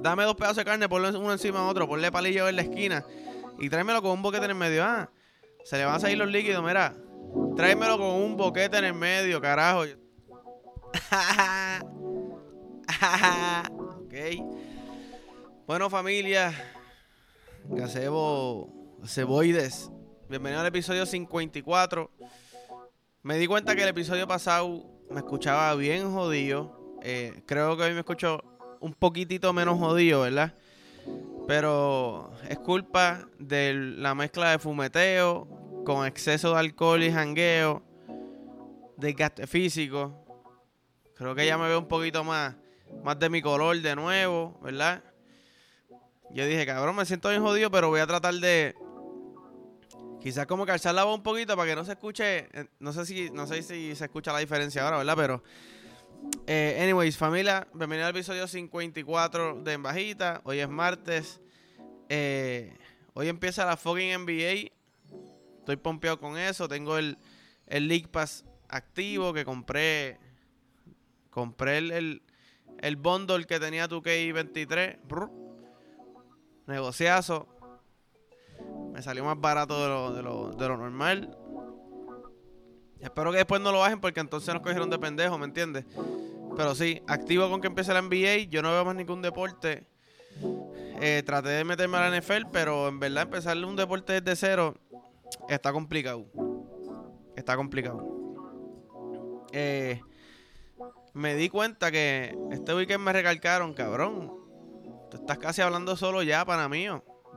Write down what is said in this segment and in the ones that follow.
Dame dos pedazos de carne, ponle uno encima de otro, ponle palillo en la esquina y tráemelo con un boquete en el medio. Ah, se le van a salir los líquidos, mira. Tráemelo con un boquete en el medio, carajo. ok. Bueno, familia. Gazebo Ceboides. Bienvenido al episodio 54. Me di cuenta que el episodio pasado me escuchaba bien jodido. Eh, creo que hoy me escucho un poquitito menos jodido, ¿verdad? Pero es culpa de la mezcla de fumeteo con exceso de alcohol y jangueo, desgaste físico. Creo que ya me veo un poquito más, más de mi color de nuevo, ¿verdad? Yo dije, cabrón, me siento bien jodido, pero voy a tratar de quizás como calzar la voz un poquito para que no se escuche, eh, no sé si no sé si se escucha la diferencia ahora, ¿verdad? Pero eh, anyways, familia, bienvenido al episodio 54 de En Bajita. Hoy es martes. Eh, hoy empieza la fucking NBA. Estoy pompeado con eso. Tengo el, el League Pass activo que compré. Compré el, el, bundle que tenía tu K23. Negociazo. Me salió más barato de lo, de lo, de lo normal. Espero que después no lo bajen porque entonces nos cogieron de pendejo, ¿me entiendes? Pero sí, activo con que empiece la NBA. Yo no veo más ningún deporte. Eh, traté de meterme a la NFL, pero en verdad empezarle un deporte desde cero está complicado. Está complicado. Eh, me di cuenta que este weekend me recalcaron, cabrón. Tú estás casi hablando solo ya, para mí.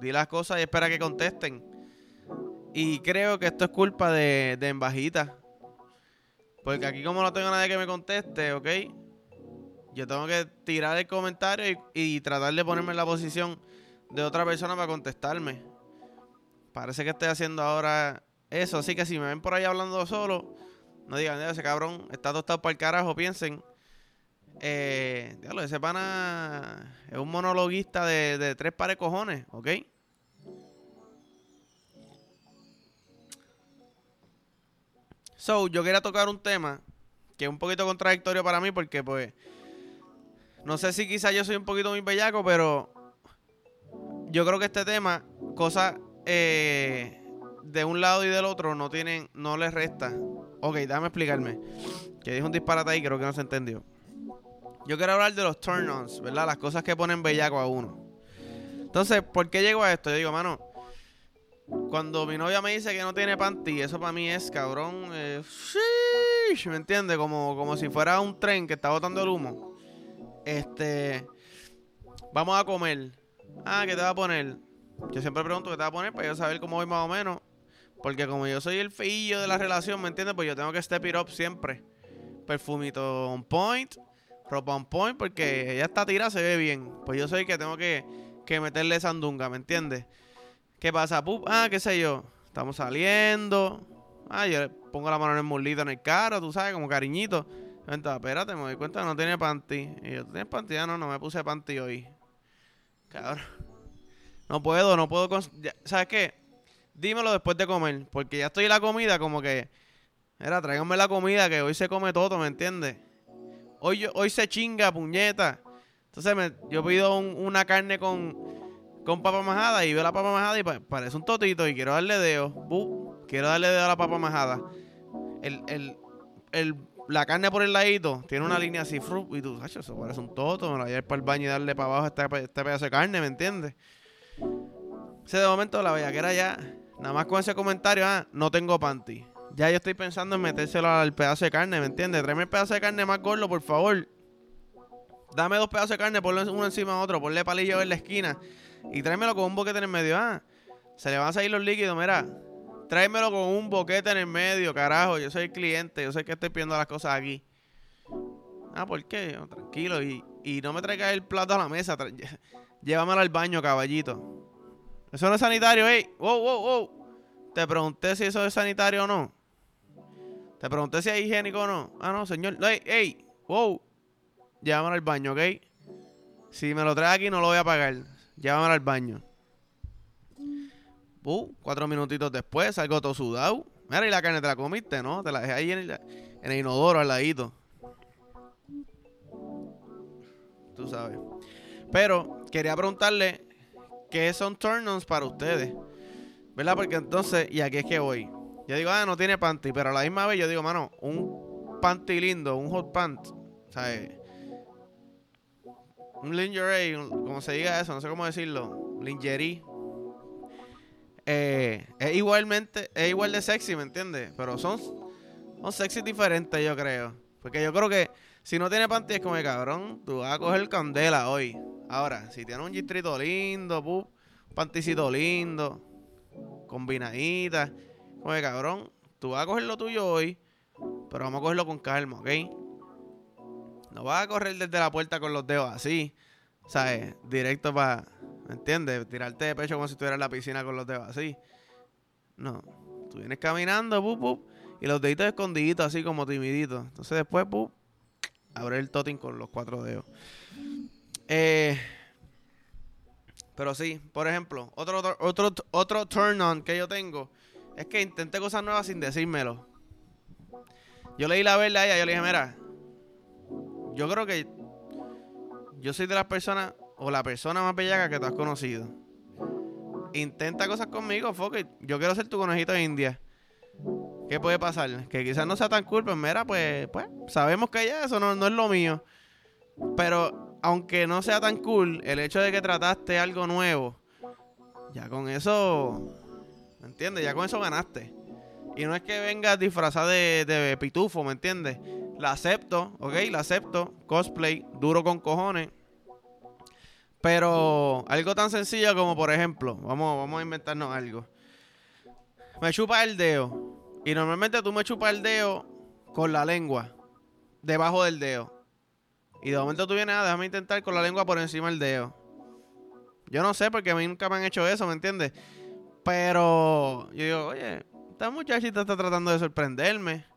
Di las cosas y espera que contesten. Y creo que esto es culpa de, de Embajita. Porque aquí como no tengo nadie que me conteste, ¿ok? Yo tengo que tirar el comentario y, tratar de ponerme en la posición de otra persona para contestarme. Parece que estoy haciendo ahora eso. Así que si me ven por ahí hablando solo, no digan, ese cabrón está tostado para el carajo, piensen. Eh, diablo, ese pana es un monologuista de, de tres pares cojones, ¿ok? So, yo quería tocar un tema que es un poquito contradictorio para mí porque, pues, no sé si quizás yo soy un poquito muy bellaco, pero yo creo que este tema, cosas eh, de un lado y del otro no tienen, no les resta. Ok, déjame explicarme. Que dijo un disparate ahí, creo que no se entendió. Yo quiero hablar de los turn-ons, ¿verdad? Las cosas que ponen bellaco a uno. Entonces, ¿por qué llego a esto? Yo digo, mano, cuando mi novia me dice que no tiene panty, eso para mí es cabrón. Eh, ¿Me entiendes? Como, como si fuera un tren que está botando el humo. Este. Vamos a comer. Ah, ¿qué te va a poner? Yo siempre pregunto qué te va a poner para yo saber cómo voy más o menos. Porque como yo soy el feillo de la relación, ¿me entiendes? Pues yo tengo que step it up siempre. Perfumito on point, ropa on point, porque ella está tirada, se ve bien. Pues yo soy el que tengo que, que meterle sandunga, ¿me entiendes? ¿Qué pasa? ah, qué sé yo. Estamos saliendo. Ah, yo le pongo la mano en el mulito en el carro, tú sabes, como cariñito. Entonces, espérate, me doy cuenta que no tiene panty. Y yo, ¿tienes panty? Ah, no, no me puse panty hoy. Cabrón. No puedo, no puedo. ¿Sabes qué? Dímelo después de comer. Porque ya estoy en la comida, como que. Mira, tráiganme la comida, que hoy se come todo, ¿me entiendes? Hoy, hoy se chinga, puñeta. Entonces yo pido una carne con con papa majada y veo la papa majada y parece un totito y quiero darle dedo. quiero darle dedo a la papa majada. El, el, el, la carne por el ladito tiene una línea así, y tú, eso parece un toto, me lo voy a ir para el baño y darle para abajo este, este pedazo de carne, ¿me entiendes? Ese de momento la era ya, nada más con ese comentario, ah, no tengo panty. Ya yo estoy pensando en metérselo al pedazo de carne, ¿me entiendes? Tráeme el pedazo de carne más gordo, por favor. Dame dos pedazos de carne, ponle uno encima de otro, ponle palillo en la esquina y tráemelo con un boquete en el medio. Ah, se le van a salir los líquidos, mira. Tráemelo con un boquete en el medio, carajo. Yo soy el cliente, yo sé que estoy pidiendo las cosas aquí. Ah, ¿por qué? tranquilo. Y, y no me traigas el plato a la mesa. Llévamelo al baño, caballito. Eso no es sanitario, ey. Wow, wow, wow. Te pregunté si eso es sanitario o no. Te pregunté si es higiénico o no. Ah, no, señor. Ey, ey. Wow. Llévamelo al baño, ¿ok? Si me lo traes aquí, no lo voy a pagar. Llévame al baño. Uh, cuatro minutitos después, salgo todo sudado. Mira, y la carne te la comiste, ¿no? Te la dejé ahí en el, inodoro al ladito. Tú sabes. Pero quería preguntarle qué son turn-ons para ustedes. ¿Verdad? Porque entonces, y aquí es que voy. Yo digo, ah, no tiene panty, pero a la misma vez yo digo, mano, un panty lindo, un hot pant, ¿sabes? Un lingerie, como se diga eso, no sé cómo decirlo, lingerie. Eh, es igualmente, es igual de sexy, ¿me entiendes? Pero son, son sexy diferentes, yo creo. Porque yo creo que si no tiene panty es como el cabrón, tú vas a coger candela hoy. Ahora, si tiene un gistrito lindo, un panticito lindo, combinadita, como el cabrón, tú vas a coger lo tuyo hoy, pero vamos a cogerlo con calma, ¿ok? No vas a correr desde la puerta con los dedos así, ¿sabes? Directo para, ¿me entiendes? Tirarte de pecho como si estuvieras en la piscina con los dedos así. No, tú vienes caminando, pup, y los deditos escondiditos así como timiditos. Entonces después, pup, abre el totem con los cuatro dedos. Eh, pero sí, por ejemplo, otro, otro, otro turn on que yo tengo es que intenté cosas nuevas sin decírmelo. Yo leí la verdad a ella, yo le dije, mira, yo creo que yo soy de las personas o la persona más bellaca que tú has conocido. Intenta cosas conmigo, fuck Yo quiero ser tu conejito de India. ¿Qué puede pasar? Que quizás no sea tan cool, pues mira, pues, pues sabemos que ya eso no, no es lo mío. Pero aunque no sea tan cool, el hecho de que trataste algo nuevo, ya con eso, ¿me entiendes? Ya con eso ganaste. Y no es que vengas disfrazada de, de pitufo, ¿me entiendes? La acepto, ¿ok? La acepto. Cosplay, duro con cojones. Pero algo tan sencillo como, por ejemplo, vamos, vamos a inventarnos algo. Me chupa el dedo. Y normalmente tú me chupas el dedo con la lengua. Debajo del dedo. Y de momento tú vienes a déjame intentar con la lengua por encima del dedo. Yo no sé porque a mí nunca me han hecho eso, ¿me entiendes? Pero yo digo, oye, esta muchachita está tratando de sorprenderme.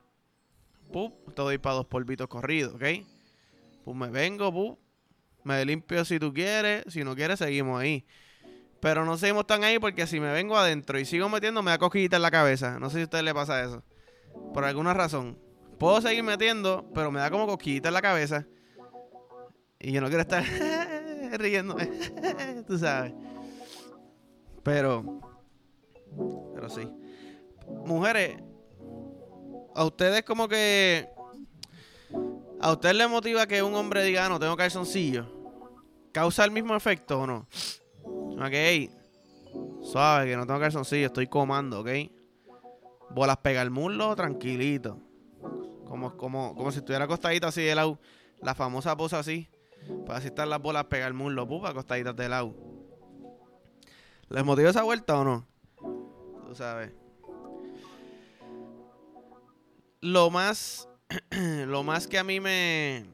Pup, te doy para dos polvitos corridos, ¿ok? Pues me vengo, pup, me limpio si tú quieres, si no quieres seguimos ahí. Pero no seguimos tan ahí porque si me vengo adentro y sigo metiendo me da cosquillita en la cabeza. No sé si a usted le pasa eso. Por alguna razón. Puedo seguir metiendo, pero me da como cosquillita en la cabeza. Y yo no quiero estar riéndome. Tú sabes. Pero. Pero sí. Mujeres. A ustedes como que. ¿A usted le motiva que un hombre diga, ah, no tengo calzoncillo? ¿Causa el mismo efecto o no? Ok. Suave, que no tengo calzoncillo, estoy comando, ¿ok? Bolas pega el muslo, tranquilito. Como, como, como si estuviera acostadito así de la, la famosa posa así. Para así estar las bolas pegar el muslo, pupa, acostaditas de lado. ¿Les motiva esa vuelta o no? Tú sabes. Lo más. lo más que a mí me.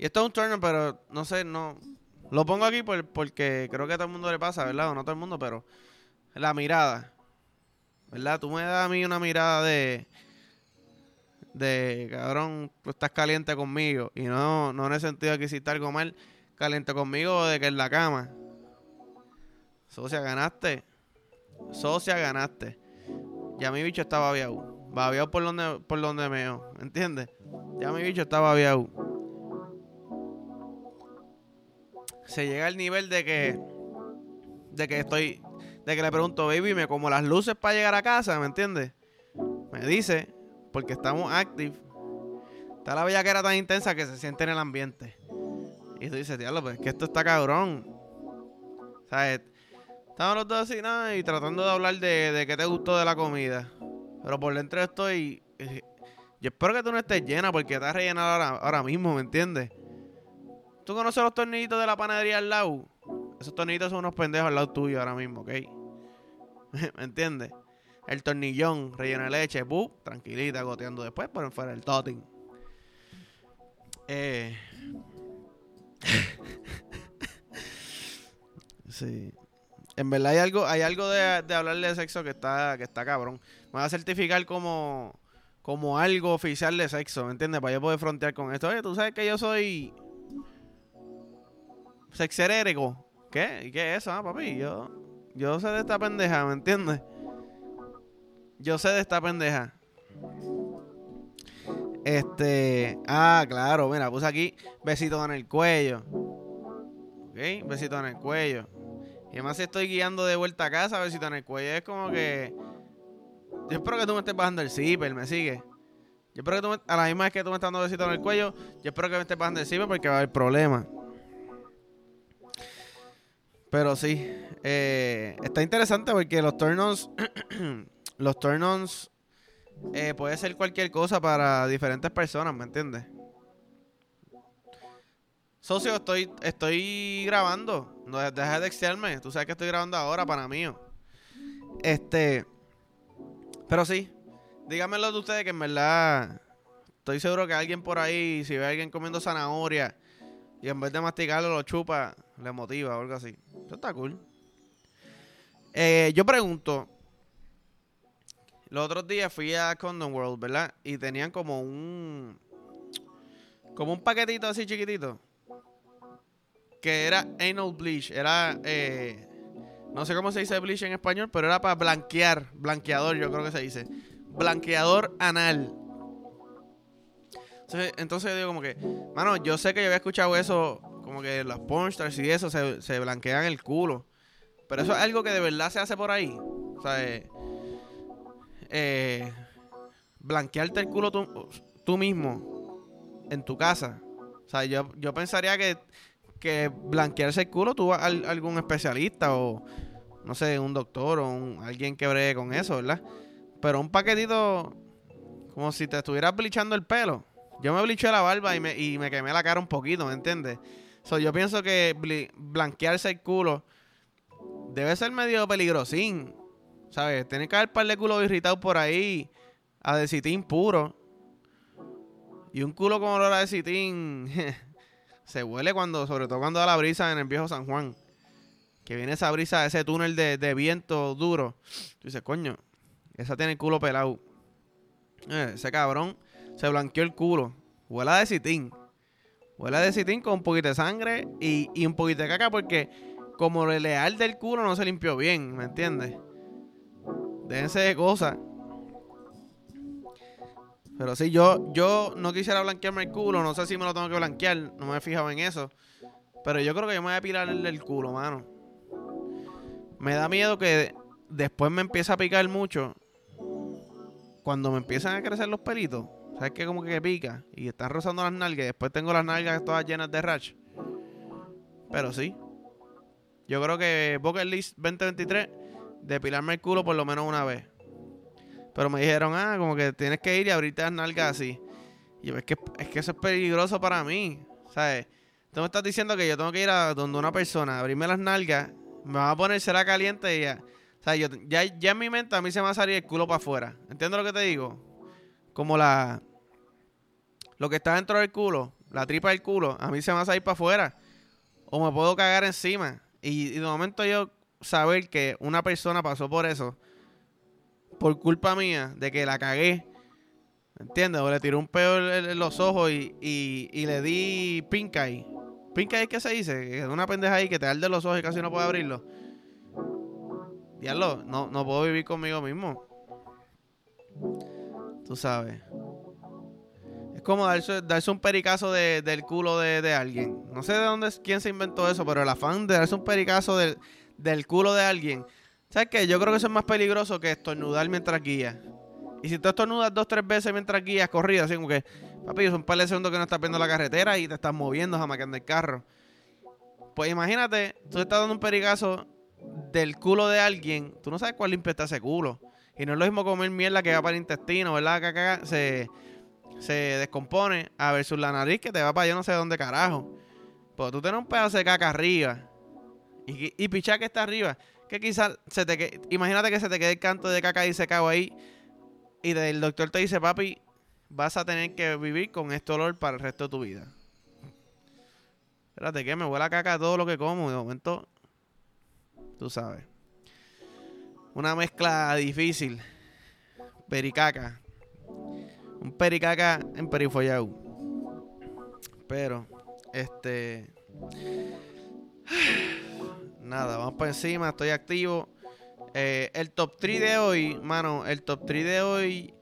Y esto es un turno, pero no sé, no. Lo pongo aquí porque creo que a todo el mundo le pasa, ¿verdad? O no a todo el mundo, pero. La mirada. ¿Verdad? Tú me das a mí una mirada de de cabrón, tú estás caliente conmigo. Y no, no en el sentido de que hiciste algo mal, caliente conmigo o de que en la cama. Socia, ganaste. Socia, ganaste. Ya mi bicho estaba babiado. Babiado por donde, por donde meo. ¿Entiendes? Ya mi bicho estaba babiado. Se llega al nivel de que. De que estoy. De que le pregunto, baby, me como las luces para llegar a casa, ¿me entiendes? Me dice, porque estamos active. Está la bella que era tan intensa que se siente en el ambiente. Y tú dices, diablo, pues que esto está cabrón. ¿Sabes? Estamos los dos así, nada, y tratando de hablar de, de qué te gustó de la comida. Pero por dentro estoy. Eh, yo espero que tú no estés llena porque estás rellenada ahora, ahora mismo, ¿me entiendes? ¿Tú conoces los tornillitos de la panadería al lado? Esos tornillitos son unos pendejos al lado tuyo ahora mismo, ¿ok? ¿Me entiendes? el tornillón relleno de leche, ¡bup! tranquilita, goteando después, por fuera el totin. Eh. sí. En verdad hay algo, hay algo de, de hablarle de sexo que está, que está cabrón. Me va a certificar como, como algo oficial de sexo, ¿me entiendes? Para yo poder frontear con esto. Oye, tú sabes que yo soy sexerérico. ¿Qué? ¿Y qué es eso, ah, papi? Yo, yo sé de esta pendeja, ¿me entiendes? Yo sé de esta pendeja. Este. Ah, claro, mira, puse aquí besitos en el cuello. Ok, besito en el cuello. Y además si estoy guiando de vuelta a casa, besito en el cuello. Es como que... Yo espero que tú me estés bajando el zipper, ¿me sigue? Yo espero que tú me... A la misma vez que tú me estás dando besito en el cuello, yo espero que me estés bajando el zipper porque va a haber problemas. Pero sí, eh, está interesante porque los turn-ons, los turn-ons eh, puede ser cualquier cosa para diferentes personas, ¿me entiendes? Socio, estoy, estoy grabando. No dejes de exciarme. Tú sabes que estoy grabando ahora para mí. Este. Pero sí. Díganmelo de ustedes que en verdad. Estoy seguro que alguien por ahí, si ve a alguien comiendo zanahoria y en vez de masticarlo lo chupa, le motiva o algo así. Eso está cool. Eh, yo pregunto. Los otros días fui a Condom World, ¿verdad? Y tenían como un. Como un paquetito así chiquitito que era anal bleach, era, eh, no sé cómo se dice bleach en español, pero era para blanquear, blanqueador yo creo que se dice, blanqueador anal. Entonces, digo como que, mano, yo sé que yo había escuchado eso, como que los pornstars y eso se, se blanquean el culo, pero eso es algo que de verdad se hace por ahí. O sea, eh, eh, blanquearte el culo tú, tú mismo en tu casa. O sea, yo, yo pensaría que que blanquearse el culo, tú vas a, algún especialista o, no sé, un doctor o alguien que bregue con eso, ¿verdad? Pero un paquetito, como si te estuvieras blichando el pelo. Yo me bliché la barba y me, y me quemé la cara un poquito, ¿me entiendes? So, yo pienso que blanquearse el culo debe ser medio peligrosín, ¿sabes? Tiene que haber un par de culos irritados por ahí a decitín puro. Y un culo con olor a decitín se huele cuando, sobre todo cuando da la brisa en el viejo San Juan. Que viene esa brisa, ese túnel de, viento duro. Tú dices, coño, esa tiene el culo pelado. Eh, ese cabrón se blanqueó el culo. Huele de citín. Huele de citín con un poquito de sangre y, y un poquito de caca porque como el leal del culo no se limpió bien, ¿me entiendes? Déjense de cosas. Pero sí, yo, yo no quisiera blanquearme el culo. No sé si me lo tengo que blanquear. No me he fijado en eso. Pero yo creo que yo me voy a pilar el, culo, mano. Me da miedo que después me empiece a picar mucho. Cuando me empiezan a crecer los pelitos. ¿Sabes qué? Como que pica. Y están rozando las nalgas. Y después tengo las nalgas todas llenas de rash. Pero sí. Yo creo que Bucket List 2023. Depilarme el culo por lo menos una vez. Pero me dijeron, ah, como que tienes que ir y abrirte las nalgas así. Y yo, es que, es que eso es peligroso para mí. ¿Sabes? Tú me estás diciendo que yo tengo que ir a donde una persona, abrirme las nalgas, me va a poner cera caliente y ya. O sea, yo, ya, ya en mi mente a mí se me va a salir el culo para afuera. ¿Entiendes lo que te digo? Como la. Lo que está dentro del culo, la tripa del culo, a mí se me va a salir para afuera. O me puedo cagar encima. Y, y de momento yo saber que una persona pasó por eso por culpa mía de que la cagué. ¿Me entiendes? O le tiré un peo en, los ojos y, y, le di pink eye. Pink eye, ¿qué se dice? Es una pendeja ahí que te arde los ojos y casi no puede abrirlo. Diablo, no, no puedo vivir conmigo mismo. Tú sabes. Es como darse, darse un pericazo del culo de, alguien. No sé de dónde, quién se inventó eso, pero el afán de darse un pericazo del, del culo de alguien ¿Sabes qué? Yo creo que eso es más peligroso que estornudar mientras guías. Y si tú estornudas dos, tres veces mientras guías corrida, así como que, papi, son un par de segundos que no estás viendo la carretera y te estás moviendo jamaqueando el carro. Pues imagínate, tú estás dando un perigazo del culo de alguien, tú no sabes cuál limpia está ese culo. Y no es lo mismo comer mierda que va para el intestino, ¿verdad? Que se, se descompone a versus la nariz que te va para yo no sé dónde carajo. Pues tú tienes un pedazo de caca arriba y, y pichá que está arriba que quizás se te imagínate que se te quede el canto de caca y secado ahí y el doctor te dice, papi, vas a tener que vivir con este olor para el resto de tu vida. Espérate, que me huele a caca todo lo que como. De momento, tú sabes. Una mezcla difícil. Pericaca. Un pericaca en perifollao. Pero, este nada, vamos por encima, estoy activo. Eh, el top 3 de hoy, mano, el top 3 de hoy,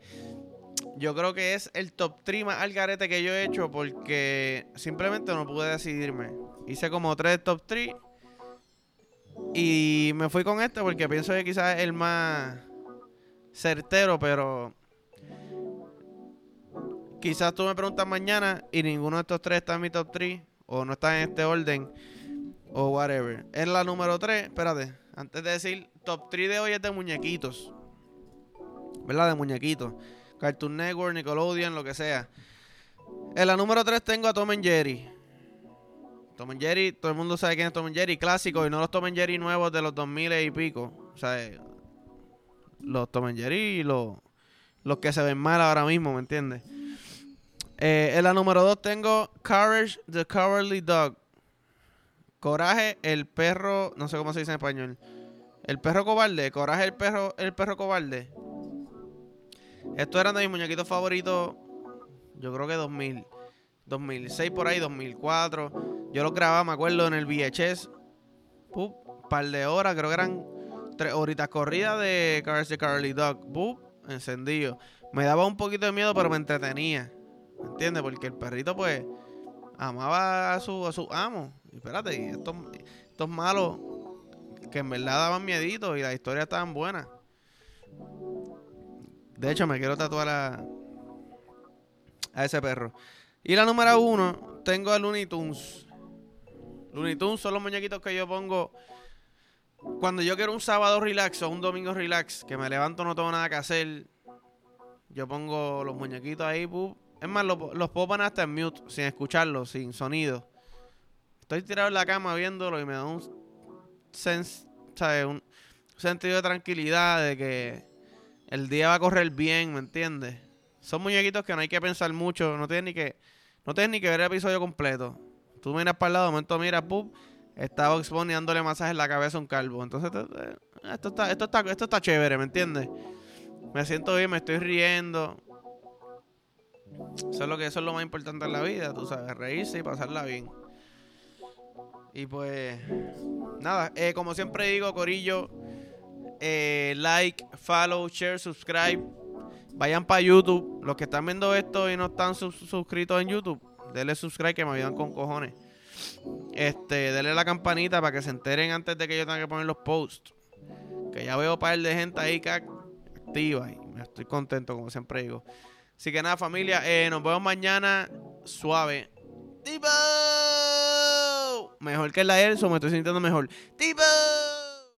yo creo que es el top 3 más al garete que yo he hecho porque simplemente no pude decidirme. Hice como tres top 3. Y me fui con este porque pienso que quizás es el más certero, pero quizás tú me preguntas mañana y ninguno de estos tres está en mi top 3 o no está en este orden o whatever. Es la número 3, espérate, antes de decir top 3 de hoy es de muñequitos. ¿Verdad? De muñequitos. Cartoon Network, Nickelodeon, lo que sea. En la número 3 tengo a Tom and Jerry. Tom Jerry, todo el mundo sabe quién es Tom Jerry, clásico, y no los Tom Jerry nuevos de los 2000 y pico. O sea, los Tom Jerry y los, los que se ven mal ahora mismo, ¿me entiendes? Eh, en la número 2 tengo Courage the Cowardly Dog. Coraje el perro, no sé cómo se dice en español. El perro cobarde, Coraje el perro, el perro cobarde. Estos eran de mis muñequitos favoritos, yo creo que 2000, 2006 por ahí, 2004. Yo los grababa, me acuerdo, en el VHS. Un par de horas, creo que eran tres horitas corridas de the Carly Dog. Encendido. Me daba un poquito de miedo, pero me entretenía. ¿Me entiendes? Porque el perrito, pues, amaba a su, a su amo. Espérate, estos, estos malos que en verdad daban miedito y las historias estaban buenas. De hecho, me quiero tatuar a, a ese perro. Y la número uno, tengo a Looney Tunes. Looney Tunes son los muñequitos que yo pongo cuando yo quiero un sábado relax o un domingo relax, que me levanto no tengo nada que hacer. Yo pongo los muñequitos ahí, es más, los, puedo poner hasta en mute, sin escucharlos, sin sonido. Estoy tirado en la cama viéndolo y me da un, un sentido de tranquilidad, de que el día va a correr bien, ¿me entiendes? Son muñequitos que no hay que pensar mucho, no tienes ni que, no tienes ni que ver el episodio completo. Tú miras para el lado, de momento miras, pup, está Box dándole masaje en la cabeza a un calvo. Entonces, esto está, esto está, esto está chévere, ¿me entiendes? Me siento bien, me estoy riendo. Eso es lo que eso es lo más importante en la vida, tú sabes, reírse y pasarla bien. Y pues nada, eh, como siempre digo, Corillo, eh, like, follow, share, subscribe. Vayan para YouTube. Los que están viendo esto y no están suscritos en YouTube, denle subscribe que me ayudan con cojones. Este, denle la campanita para que se enteren antes de que yo tenga que poner los posts. Que ya veo par de gente ahí que activa y estoy contento, como siempre digo. Así que nada, familia, eh, nos vemos mañana suave. Mejor que la Elso, me estoy sintiendo mejor. ¡Tipo!